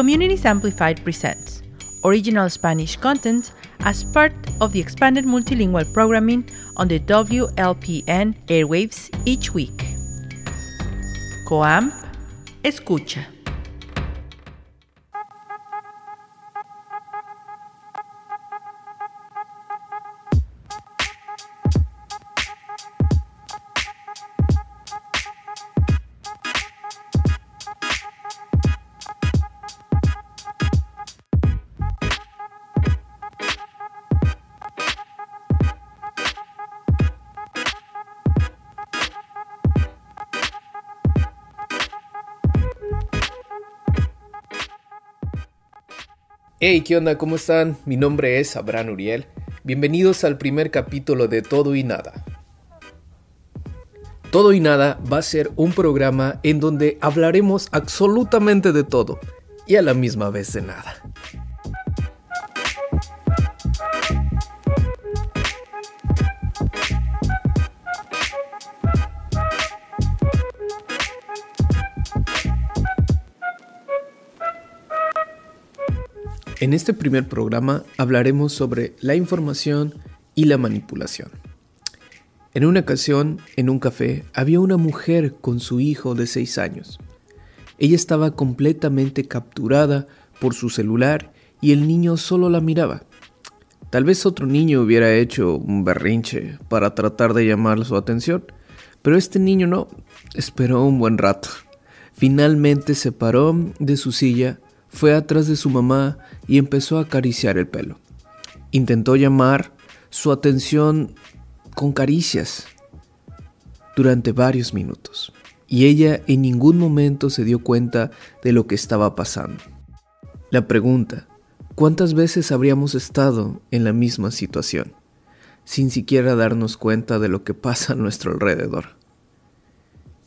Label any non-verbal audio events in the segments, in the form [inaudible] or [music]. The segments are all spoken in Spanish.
Communities Amplified presents original Spanish content as part of the expanded multilingual programming on the WLPN airwaves each week. Coam, escucha. Hey, ¿qué onda? ¿Cómo están? Mi nombre es Abraham Uriel. Bienvenidos al primer capítulo de Todo y Nada. Todo y Nada va a ser un programa en donde hablaremos absolutamente de todo y a la misma vez de nada. En este primer programa hablaremos sobre la información y la manipulación. En una ocasión, en un café, había una mujer con su hijo de 6 años. Ella estaba completamente capturada por su celular y el niño solo la miraba. Tal vez otro niño hubiera hecho un berrinche para tratar de llamar su atención, pero este niño no, esperó un buen rato. Finalmente se paró de su silla fue atrás de su mamá y empezó a acariciar el pelo. Intentó llamar su atención con caricias durante varios minutos, y ella en ningún momento se dio cuenta de lo que estaba pasando. La pregunta, ¿cuántas veces habríamos estado en la misma situación, sin siquiera darnos cuenta de lo que pasa a nuestro alrededor?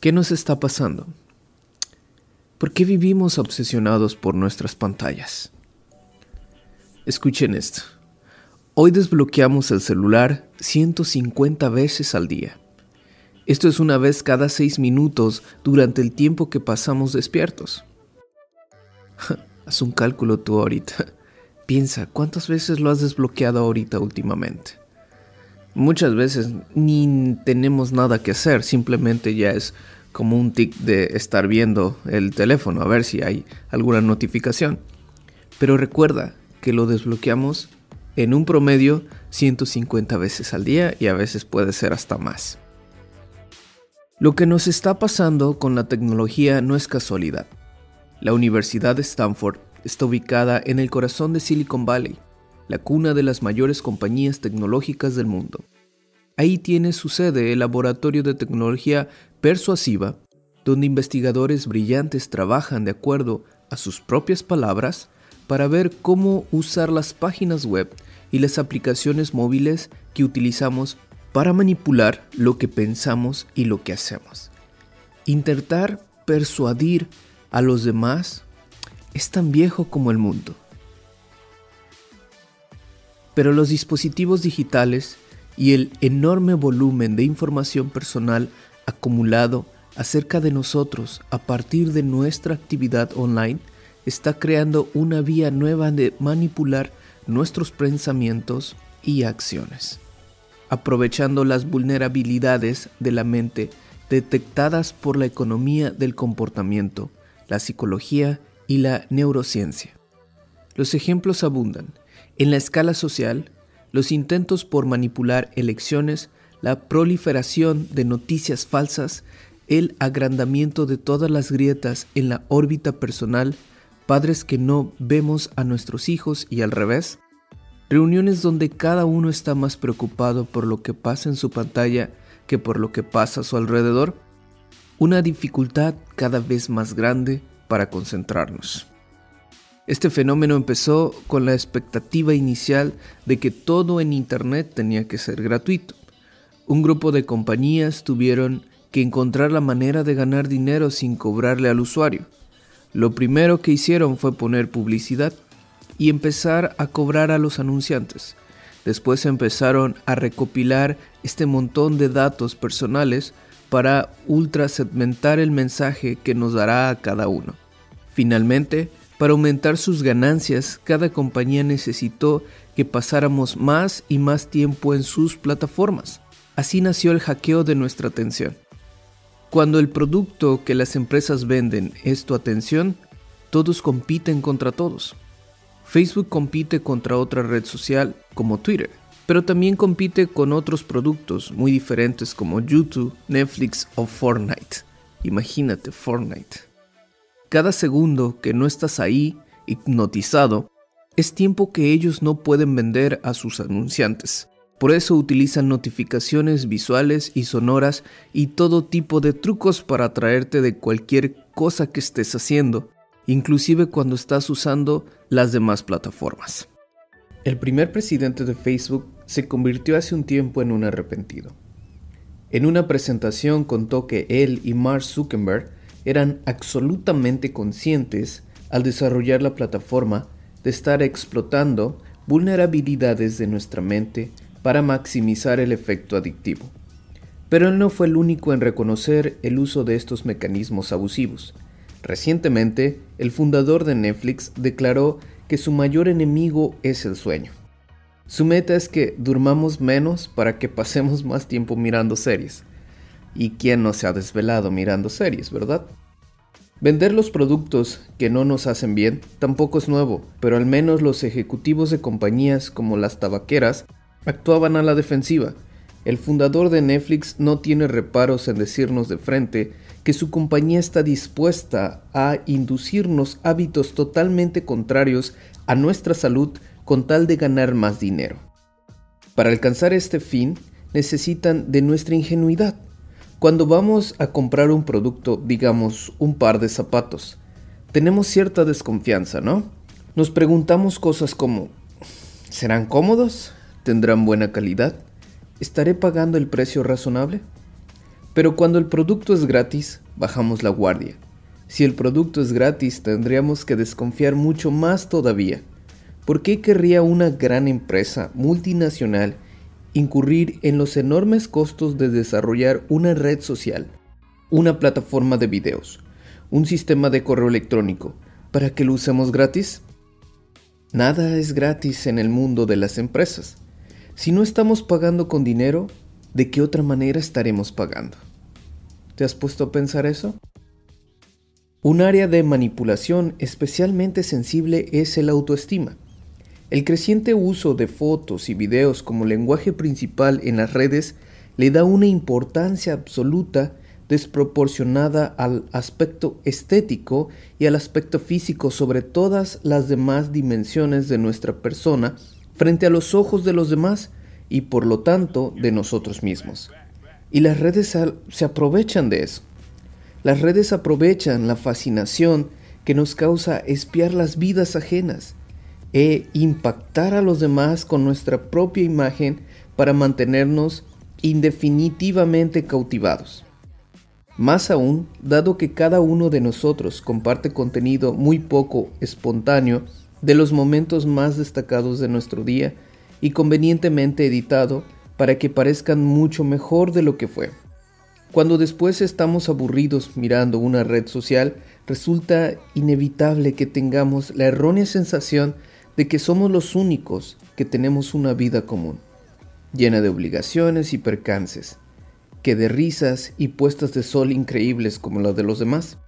¿Qué nos está pasando? ¿Por qué vivimos obsesionados por nuestras pantallas? Escuchen esto. Hoy desbloqueamos el celular 150 veces al día. Esto es una vez cada 6 minutos durante el tiempo que pasamos despiertos. [laughs] Haz un cálculo tú ahorita. [laughs] Piensa, ¿cuántas veces lo has desbloqueado ahorita últimamente? Muchas veces ni tenemos nada que hacer, simplemente ya es como un tic de estar viendo el teléfono a ver si hay alguna notificación. Pero recuerda que lo desbloqueamos en un promedio 150 veces al día y a veces puede ser hasta más. Lo que nos está pasando con la tecnología no es casualidad. La Universidad de Stanford está ubicada en el corazón de Silicon Valley, la cuna de las mayores compañías tecnológicas del mundo. Ahí tiene su sede el Laboratorio de Tecnología Persuasiva, donde investigadores brillantes trabajan de acuerdo a sus propias palabras para ver cómo usar las páginas web y las aplicaciones móviles que utilizamos para manipular lo que pensamos y lo que hacemos. Intentar persuadir a los demás es tan viejo como el mundo. Pero los dispositivos digitales y el enorme volumen de información personal acumulado acerca de nosotros a partir de nuestra actividad online está creando una vía nueva de manipular nuestros pensamientos y acciones, aprovechando las vulnerabilidades de la mente detectadas por la economía del comportamiento, la psicología y la neurociencia. Los ejemplos abundan. En la escala social, los intentos por manipular elecciones, la proliferación de noticias falsas, el agrandamiento de todas las grietas en la órbita personal, padres que no vemos a nuestros hijos y al revés, reuniones donde cada uno está más preocupado por lo que pasa en su pantalla que por lo que pasa a su alrededor, una dificultad cada vez más grande para concentrarnos. Este fenómeno empezó con la expectativa inicial de que todo en Internet tenía que ser gratuito. Un grupo de compañías tuvieron que encontrar la manera de ganar dinero sin cobrarle al usuario. Lo primero que hicieron fue poner publicidad y empezar a cobrar a los anunciantes. Después empezaron a recopilar este montón de datos personales para ultra segmentar el mensaje que nos dará a cada uno. Finalmente, Para aumentar sus ganancias, cada compañía necesitó que pasáramos más y más tiempo en sus plataformas. Así nació el hackeo de nuestra atención. Cuando el producto que las empresas venden es tu atención, todos compiten contra todos. Facebook compite contra otra red social como Twitter, pero también compite con otros productos muy diferentes como YouTube, Netflix o Fortnite. Imagínate Fortnite. Cada segundo que no estás ahí, hipnotizado, es tiempo que ellos no pueden vender a sus anunciantes. Por eso utilizan notificaciones visuales y sonoras y todo tipo de trucos para atraerte de cualquier cosa que estés haciendo, inclusive cuando estás usando las demás plataformas. El primer presidente de Facebook se convirtió hace un tiempo en un arrepentido. En una presentación contó que él y Mark Zuckerberg eran absolutamente conscientes al desarrollar la plataforma de estar explotando vulnerabilidades de nuestra mente para maximizar el efecto adictivo. Pero él no fue el único en reconocer el uso de estos mecanismos abusivos. Recientemente, el fundador de Netflix declaró que su mayor enemigo es el sueño. Su meta es que durmamos menos para que pasemos más tiempo mirando series. ¿Y quién no se ha desvelado mirando series, verdad? Vender los productos que no nos hacen bien tampoco es nuevo, pero al menos los ejecutivos de compañías como las tabaqueras actuaban a la defensiva. El fundador de Netflix no tiene reparos en decirnos de frente que su compañía está dispuesta a inducirnos hábitos totalmente contrarios a nuestra salud con tal de ganar más dinero. Para alcanzar este fin necesitan de nuestra ingenuidad. Cuando vamos a comprar un producto, digamos un par de zapatos, tenemos cierta desconfianza, ¿no? Nos preguntamos cosas como, ¿serán cómodos? ¿Tendrán buena calidad? ¿Estaré pagando el precio razonable? Pero cuando el producto es gratis, bajamos la guardia. Si el producto es gratis, tendríamos que desconfiar mucho más todavía. ¿Por qué querría una gran empresa multinacional incurrir en los enormes costos de desarrollar una red social, una plataforma de videos, un sistema de correo electrónico, para que lo usemos gratis? Nada es gratis en el mundo de las empresas. Si no estamos pagando con dinero, ¿de qué otra manera estaremos pagando? ¿Te has puesto a pensar eso? Un área de manipulación especialmente sensible es el autoestima. El creciente uso de fotos y videos como lenguaje principal en las redes le da una importancia absoluta desproporcionada al aspecto estético y al aspecto físico sobre todas las demás dimensiones de nuestra persona frente a los ojos de los demás y por lo tanto de nosotros mismos. Y las redes se aprovechan de eso. Las redes aprovechan la fascinación que nos causa espiar las vidas ajenas e impactar a los demás con nuestra propia imagen para mantenernos indefinitivamente cautivados. Más aún, dado que cada uno de nosotros comparte contenido muy poco espontáneo de los momentos más destacados de nuestro día y convenientemente editado para que parezcan mucho mejor de lo que fue. Cuando después estamos aburridos mirando una red social, resulta inevitable que tengamos la errónea sensación de que somos los únicos que tenemos una vida común, llena de obligaciones y percances, que de risas y puestas de sol increíbles como las de los demás.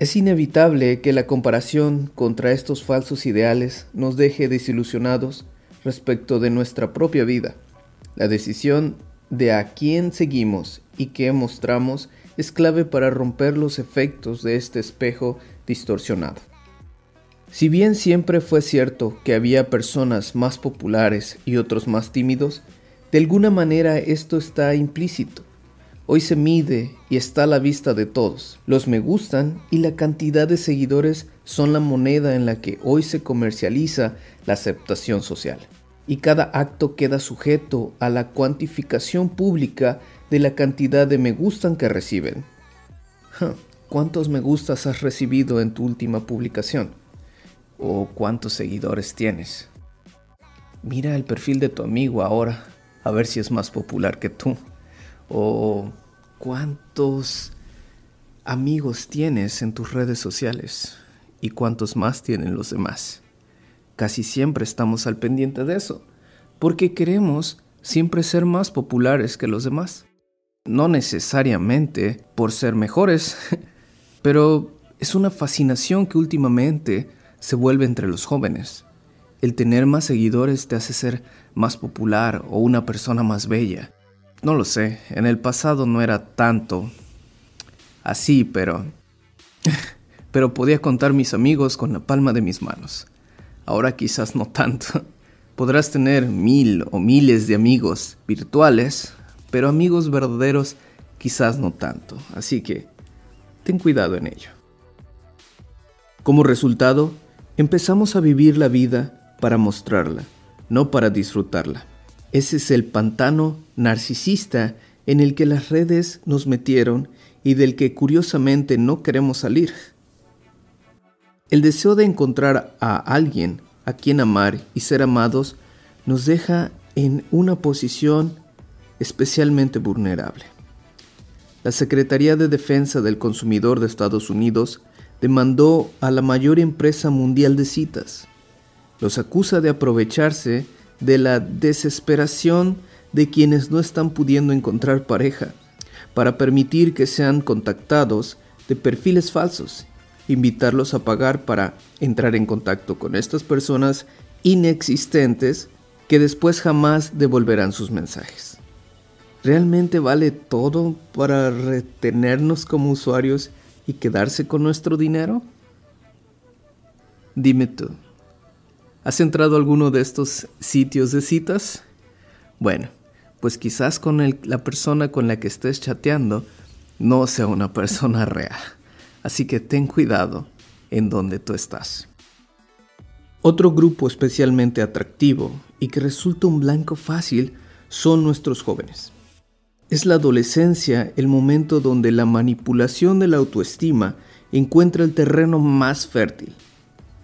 Es inevitable que la comparación contra estos falsos ideales nos deje desilusionados respecto de nuestra propia vida. La decisión de a quién seguimos y qué mostramos es clave para romper los efectos de este espejo distorsionado. Si bien siempre fue cierto que había personas más populares y otros más tímidos, de alguna manera esto está implícito. Hoy se mide y está a la vista de todos. Los me gustan y la cantidad de seguidores son la moneda en la que hoy se comercializa la aceptación social. Y cada acto queda sujeto a la cuantificación pública de la cantidad de me gustan que reciben. ¿Cuántos me gustas has recibido en tu última publicación? ¿O cuántos seguidores tienes? Mira el perfil de tu amigo ahora, a ver si es más popular que tú o cuántos amigos tienes en tus redes sociales y cuántos más tienen los demás. Casi siempre estamos al pendiente de eso, porque queremos siempre ser más populares que los demás. No necesariamente por ser mejores, [laughs] pero es una fascinación que últimamente se vuelve entre los jóvenes. El tener más seguidores te hace ser más popular o una persona más bella. No lo sé, en el pasado no era tanto así, pero... [laughs] pero podía contar mis amigos con la palma de mis manos. Ahora quizás no tanto. [laughs] Podrás tener mil o miles de amigos virtuales, pero amigos verdaderos quizás no tanto. Así que ten cuidado en ello. Como resultado, empezamos a vivir la vida para mostrarla, no para disfrutarla. Ese es el pantano narcisista en el que las redes nos metieron y del que curiosamente no queremos salir. El deseo de encontrar a alguien a quien amar y ser amados nos deja en una posición especialmente vulnerable. La Secretaría de Defensa del Consumidor de Estados Unidos demandó a la mayor empresa mundial de citas. Los acusa de aprovecharse de la desesperación de quienes no están pudiendo encontrar pareja para permitir que sean contactados de perfiles falsos, invitarlos a pagar para entrar en contacto con estas personas inexistentes que después jamás devolverán sus mensajes. ¿Realmente vale todo para retenernos como usuarios y quedarse con nuestro dinero? Dime tú, ¿has entrado a alguno de estos sitios de citas? Bueno, pues quizás con la persona con la que estés chateando no sea una persona real. Así que ten cuidado en donde tú estás. Otro grupo especialmente atractivo y que resulta un blanco fácil son nuestros jóvenes. Es la adolescencia el momento donde la manipulación de la autoestima encuentra el terreno más fértil.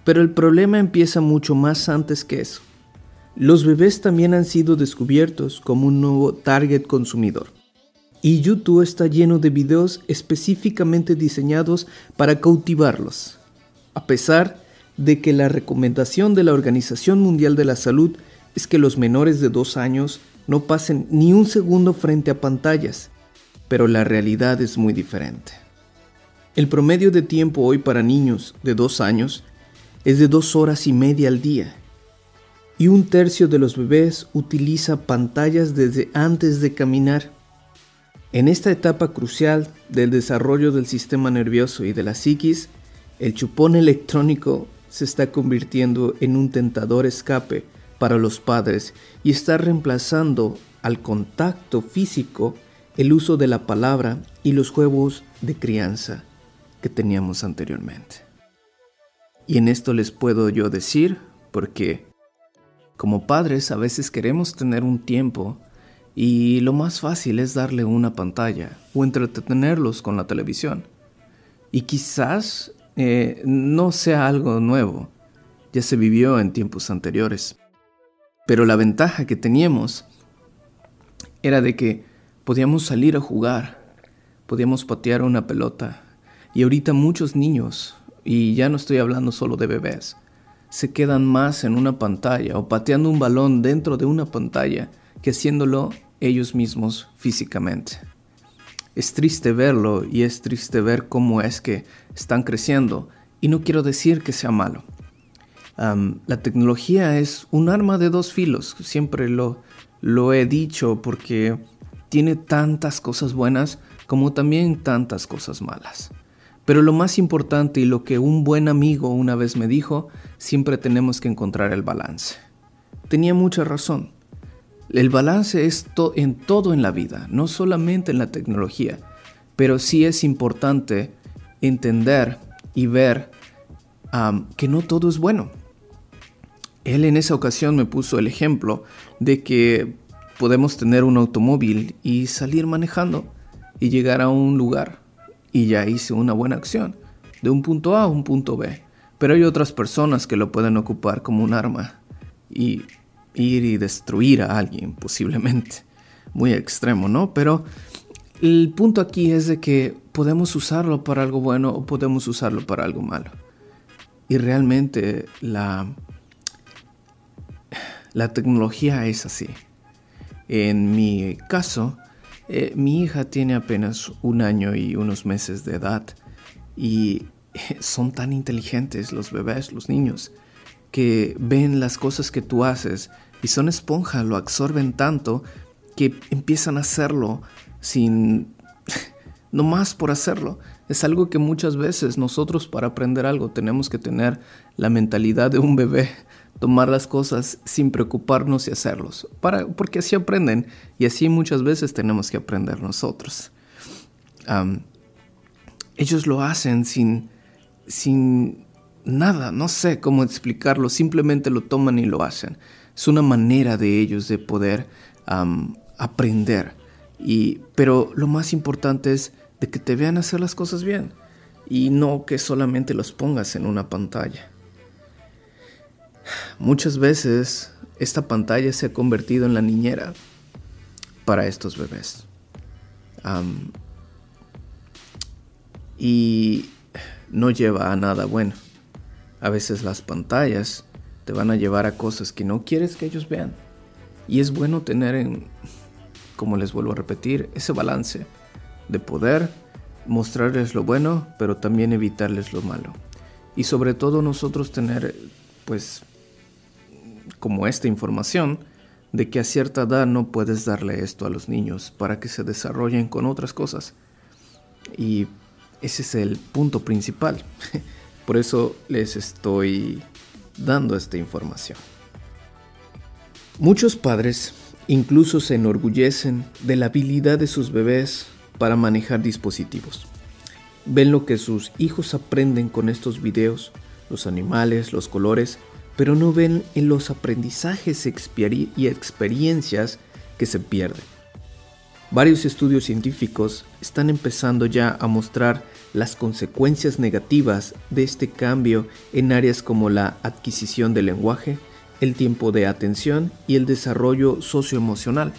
Pero el problema empieza mucho más antes que eso. Los bebés también han sido descubiertos como un nuevo target consumidor. Y YouTube está lleno de videos específicamente diseñados para cautivarlos. A pesar de que la recomendación de la Organización Mundial de la Salud es que los menores de dos años no pasen ni un segundo frente a pantallas, pero la realidad es muy diferente. El promedio de tiempo hoy para niños de dos años es de dos horas y media al día y un tercio de los bebés utiliza pantallas desde antes de caminar. En esta etapa crucial del desarrollo del sistema nervioso y de la psiquis, el chupón electrónico se está convirtiendo en un tentador escape para los padres y está reemplazando al contacto físico el uso de la palabra y los juegos de crianza que teníamos anteriormente. Y en esto les puedo yo decir, porque como padres a veces queremos tener un tiempo y lo más fácil es darle una pantalla o entretenerlos con la televisión. Y quizás eh, no sea algo nuevo, ya se vivió en tiempos anteriores. Pero la ventaja que teníamos era de que podíamos salir a jugar, podíamos patear una pelota. Y ahorita muchos niños, y ya no estoy hablando solo de bebés, se quedan más en una pantalla o pateando un balón dentro de una pantalla que haciéndolo ellos mismos físicamente. Es triste verlo y es triste ver cómo es que están creciendo y no quiero decir que sea malo. La tecnología es un arma de dos filos, siempre lo, he dicho porque tiene tantas cosas buenas como también tantas cosas malas. Pero lo más importante y lo que un buen amigo una vez me dijo, siempre tenemos que encontrar el balance. Tenía mucha razón. El balance es en todo en la vida, no solamente en la tecnología, pero sí es importante entender y ver que no todo es bueno. Él en esa ocasión me puso el ejemplo de que podemos tener un automóvil y salir manejando y llegar a un lugar y ya hice una buena acción, de un punto A a un punto B. Pero hay otras personas que lo pueden ocupar como un arma y ir y destruir a alguien posiblemente. Muy extremo, ¿no? Pero el punto aquí es de que podemos usarlo para algo bueno o podemos usarlo para algo malo. y realmente la, la tecnología es así. En mi caso, eh, mi hija tiene apenas un año y unos meses de edad y [laughs] son tan inteligentes los bebés, los niños, que ven las cosas que tú haces y son esponja, lo absorben tanto que empiezan a hacerlo sin, [laughs] no más por hacerlo. Es algo que muchas veces nosotros para aprender algo tenemos que tener la mentalidad de un bebé, tomar las cosas sin preocuparnos y hacerlos, para, porque así aprenden y así muchas veces tenemos que aprender nosotros. ellos lo hacen sin, sin nada, no sé cómo explicarlo, simplemente lo toman y lo hacen. Es una manera de ellos de poder aprender. Y, pero lo más importante es de que te vean hacer las cosas bien y no que solamente los pongas en una pantalla. Muchas veces esta pantalla se ha convertido en la niñera para estos bebés. y no lleva a nada bueno. A veces las pantallas te van a llevar a cosas que no quieres que ellos vean. Y es bueno tener en, como les vuelvo a repetir, ese balance de poder mostrarles lo bueno, pero también evitarles lo malo. Y sobre todo nosotros tener, pues, como esta información, de que a cierta edad no puedes darle esto a los niños para que se desarrollen con otras cosas. Y ese es el punto principal. [laughs] Por eso les estoy dando esta información. Muchos padres incluso se enorgullecen de la habilidad de sus bebés para manejar dispositivos. Ven lo que sus hijos aprenden con estos videos, los animales, los colores, pero no ven en los aprendizajes y experiencias que se pierden. Varios estudios científicos están empezando ya a mostrar las consecuencias negativas de este cambio en áreas como la adquisición del lenguaje, el tiempo de atención y el desarrollo socioemocional.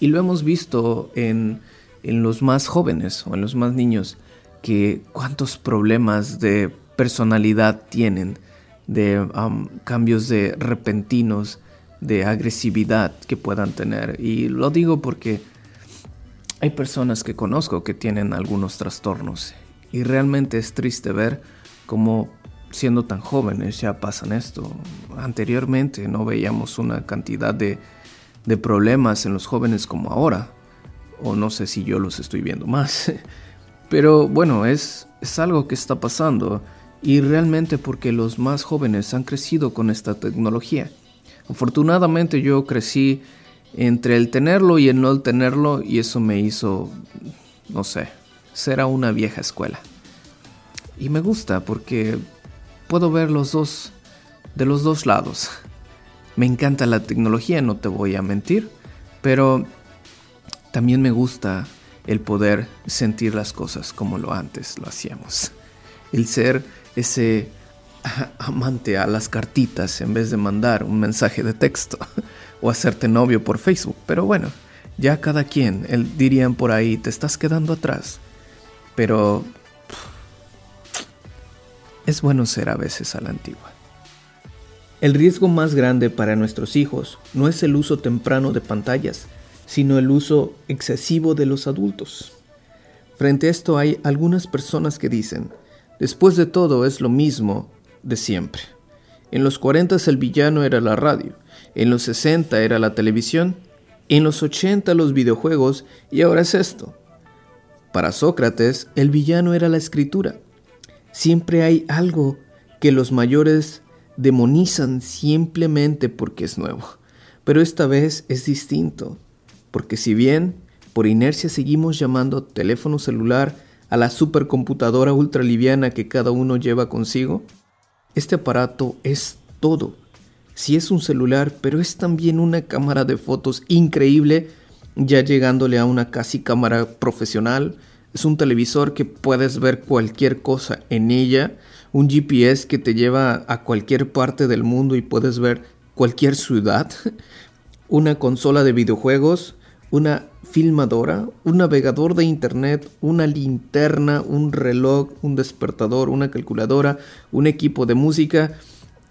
Y lo hemos visto en en los más jóvenes o en los más niños que cuántos problemas de personalidad tienen, de cambios de repentinos, de agresividad que puedan tener. Y lo digo porque hay personas que conozco que tienen algunos trastornos y realmente es triste ver cómo siendo tan jóvenes ya pasan esto. Anteriormente no veíamos una cantidad de, de problemas en los jóvenes como ahora o no sé si yo los estoy viendo más. [laughs] Pero bueno, es, es algo que está pasando y realmente porque los más jóvenes han crecido con esta tecnología. Afortunadamente yo crecí entre el tenerlo y el no tenerlo y eso me hizo, no sé, ser a una vieja escuela. Y me gusta porque puedo ver los dos, de los dos lados. Me encanta la tecnología, no te voy a mentir, pero también me gusta el poder sentir las cosas como lo antes lo hacíamos. El ser ese [laughs] amante a las cartitas en vez de mandar un mensaje de texto [laughs] o hacerte novio por Facebook. Pero bueno, ya cada quien, el, dirían por ahí, te estás quedando atrás. Pero es bueno ser a veces a la antigua. El riesgo más grande para nuestros hijos no es el uso temprano de pantallas, sino el uso excesivo de los adultos. Frente a esto hay algunas personas que dicen, después de todo es lo mismo de siempre. En los 40 el villano era la radio, en los 60 era la televisión, en los 80 los videojuegos y ahora es esto. Para Sócrates el villano era la escritura. Siempre hay algo que los mayores demonizan simplemente porque es nuevo, pero esta vez es distinto porque si bien por inercia seguimos llamando teléfono celular a la supercomputadora ultraliviana que cada uno lleva consigo, este aparato es todo. Si es un celular, pero es también una cámara de fotos increíble, ya llegándole a una casi cámara profesional, es un televisor que puedes ver cualquier cosa en ella, un GPS que te lleva a cualquier parte del mundo y puedes ver cualquier ciudad, [laughs] una consola de videojuegos, una filmadora, un navegador de internet, una linterna, un reloj, un despertador, una calculadora, un equipo de música.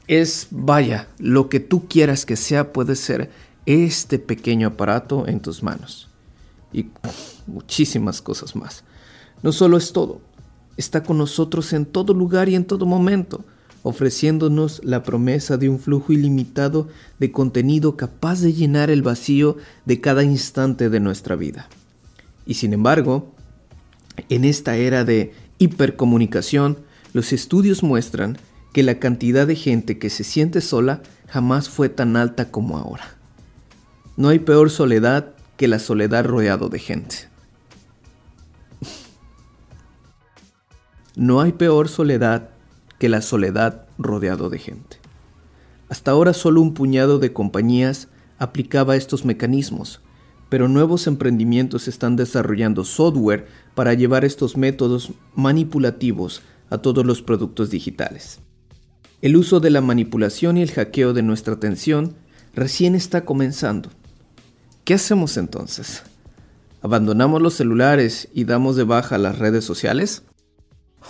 Es, vaya, lo que tú quieras que sea puede ser este pequeño aparato en tus manos. Y muchísimas cosas más. No solo es todo, está con nosotros en todo lugar y en todo momento ofreciéndonos la promesa de un flujo ilimitado de contenido capaz de llenar el vacío de cada instante de nuestra vida. Y sin embargo, en esta era de hipercomunicación, los estudios muestran que la cantidad de gente que se siente sola jamás fue tan alta como ahora. No hay peor soledad que la soledad rodeado de gente. [laughs] No hay peor soledad que la soledad rodeado de gente. Hasta ahora solo un puñado de compañías aplicaba estos mecanismos, pero nuevos emprendimientos están desarrollando software para llevar estos métodos manipulativos a todos los productos digitales. El uso de la manipulación y el hackeo de nuestra atención recién está comenzando. ¿Qué hacemos entonces? ¿Abandonamos los celulares y damos de baja las redes sociales?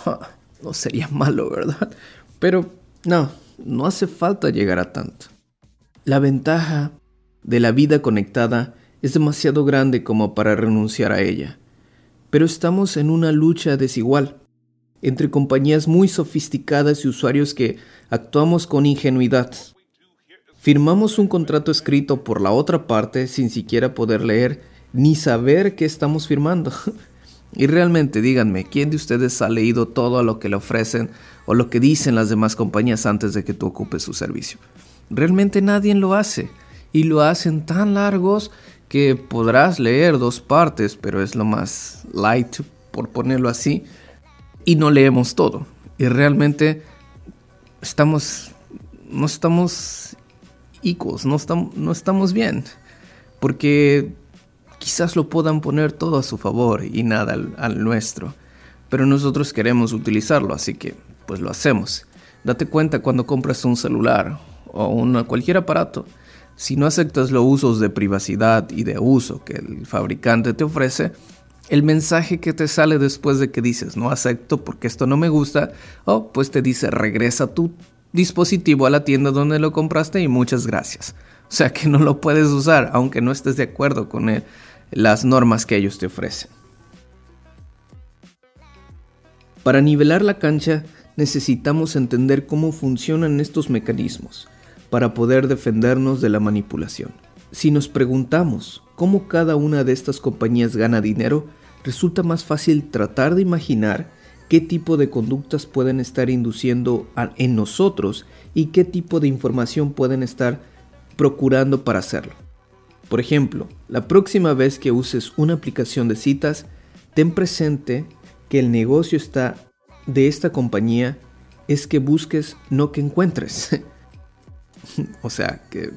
[laughs] no sería [laughs] malo, ¿verdad? Pero no, no hace falta llegar a tanto. La ventaja de la vida conectada es demasiado grande como para renunciar a ella. Pero estamos en una lucha desigual entre compañías muy sofisticadas y usuarios que actuamos con ingenuidad. Firmamos un contrato escrito por la otra parte sin siquiera poder leer ni saber qué estamos firmando. [laughs] Y realmente díganme, ¿quién de ustedes ha leído todo lo que le ofrecen o lo que dicen las demás compañías antes de que tú ocupes su servicio? Realmente nadie lo hace. Y lo hacen tan largos que podrás leer dos partes, pero es lo más light, por ponerlo así. Y no leemos todo. Y realmente estamos, no estamos iguales, no estamos, no estamos bien. Porque quizás lo puedan poner todo a su favor y nada al, nuestro. Pero nosotros queremos utilizarlo, así que pues lo hacemos. Date cuenta cuando compras un celular o cualquier aparato, si no aceptas los usos de privacidad y de uso que el fabricante te ofrece, el mensaje que te sale después de que dices no acepto porque esto no me gusta, o pues te dice regresa tu dispositivo a la tienda donde lo compraste y muchas gracias. O sea que no lo puedes usar aunque no estés de acuerdo con él las normas que ellos te ofrecen. Para nivelar la cancha necesitamos entender cómo funcionan estos mecanismos para poder defendernos de la manipulación. Si nos preguntamos cómo cada una de estas compañías gana dinero, resulta más fácil tratar de imaginar qué tipo de conductas pueden estar induciendo en nosotros y qué tipo de información pueden estar procurando para hacerlo. Por ejemplo, la próxima vez que uses una aplicación de citas, ten presente que el negocio está de esta compañía es que busques, no que encuentres. [laughs] o sea, que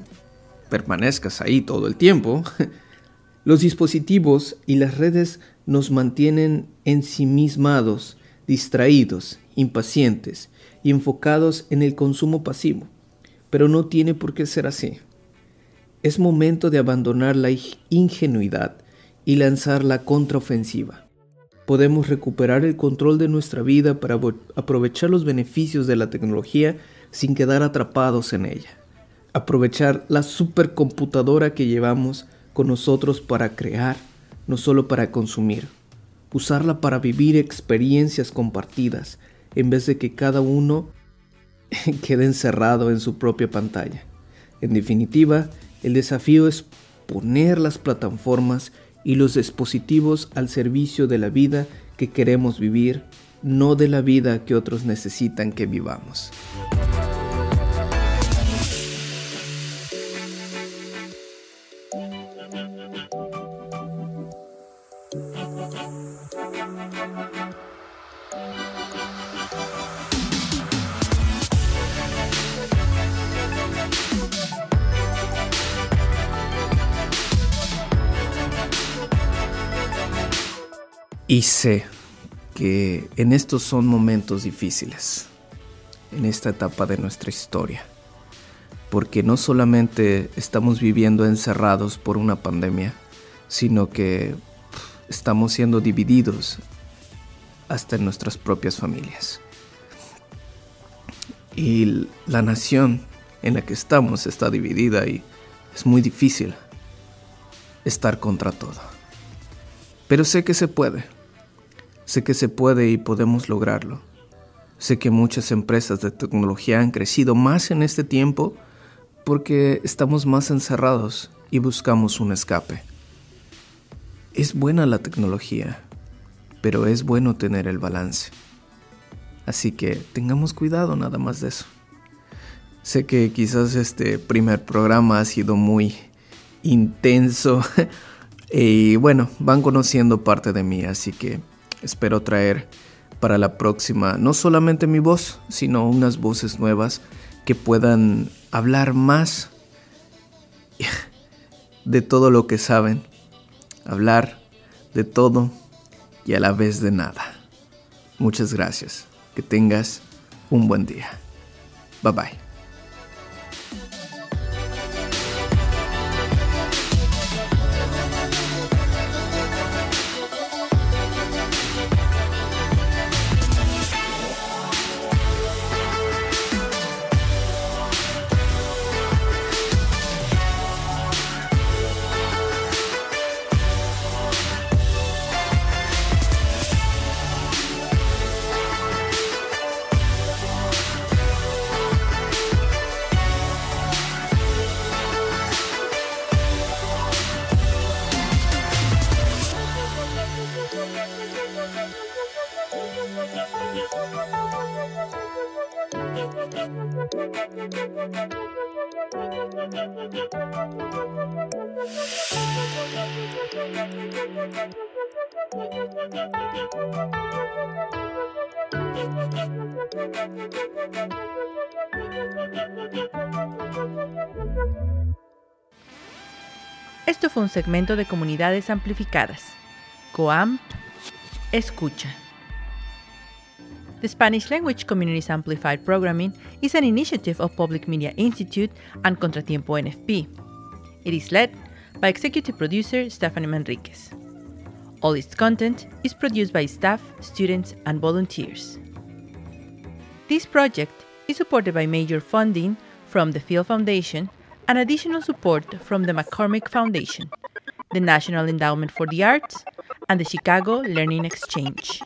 permanezcas ahí todo el tiempo. [laughs] Los dispositivos y las redes nos mantienen ensimismados, distraídos, impacientes y enfocados en el consumo pasivo. Pero no tiene por qué ser así. Es momento de abandonar la ingenuidad y lanzar la contraofensiva. Podemos recuperar el control de nuestra vida para aprovechar los beneficios de la tecnología sin quedar atrapados en ella. Aprovechar la supercomputadora que llevamos con nosotros para crear, no solo para consumir. Usarla para vivir experiencias compartidas, en vez de que cada uno [laughs] quede encerrado en su propia pantalla. En definitiva, el desafío es poner las plataformas y los dispositivos al servicio de la vida que queremos vivir, no de la vida que otros necesitan que vivamos. Y sé que en estos son momentos difíciles, en esta etapa de nuestra historia, porque no solamente estamos viviendo encerrados por una pandemia, sino que estamos siendo divididos hasta en nuestras propias familias. Y la nación en la que estamos está dividida y es muy difícil estar contra todo. Pero sé que se puede. Sé que se puede y podemos lograrlo. Sé que muchas empresas de tecnología han crecido más en este tiempo porque estamos más encerrados y buscamos un escape. Es buena la tecnología, pero es bueno tener el balance. Así que tengamos cuidado nada más de eso. Sé que quizás este primer programa ha sido muy intenso [laughs] y bueno, van conociendo parte de mí, así que espero traer para la próxima no solamente mi voz, sino unas voces nuevas que puedan hablar más [laughs] de todo lo que saben, hablar de todo y a la vez de nada. Muchas gracias. Que tengas un buen día. Bye bye. Esto fue un segmento de Comunidades Amplificadas. COAM Escucha. The Spanish Language Communities Amplified Programming is an initiative of Public Media Institute and Contratiempo NFP. It is led by executive producer Stephanie Manriquez. All its content is produced by staff, students, and volunteers. This project is supported by major funding from the Field Foundation and additional support from the McCormick Foundation, the National Endowment for the Arts, and the Chicago Learning Exchange.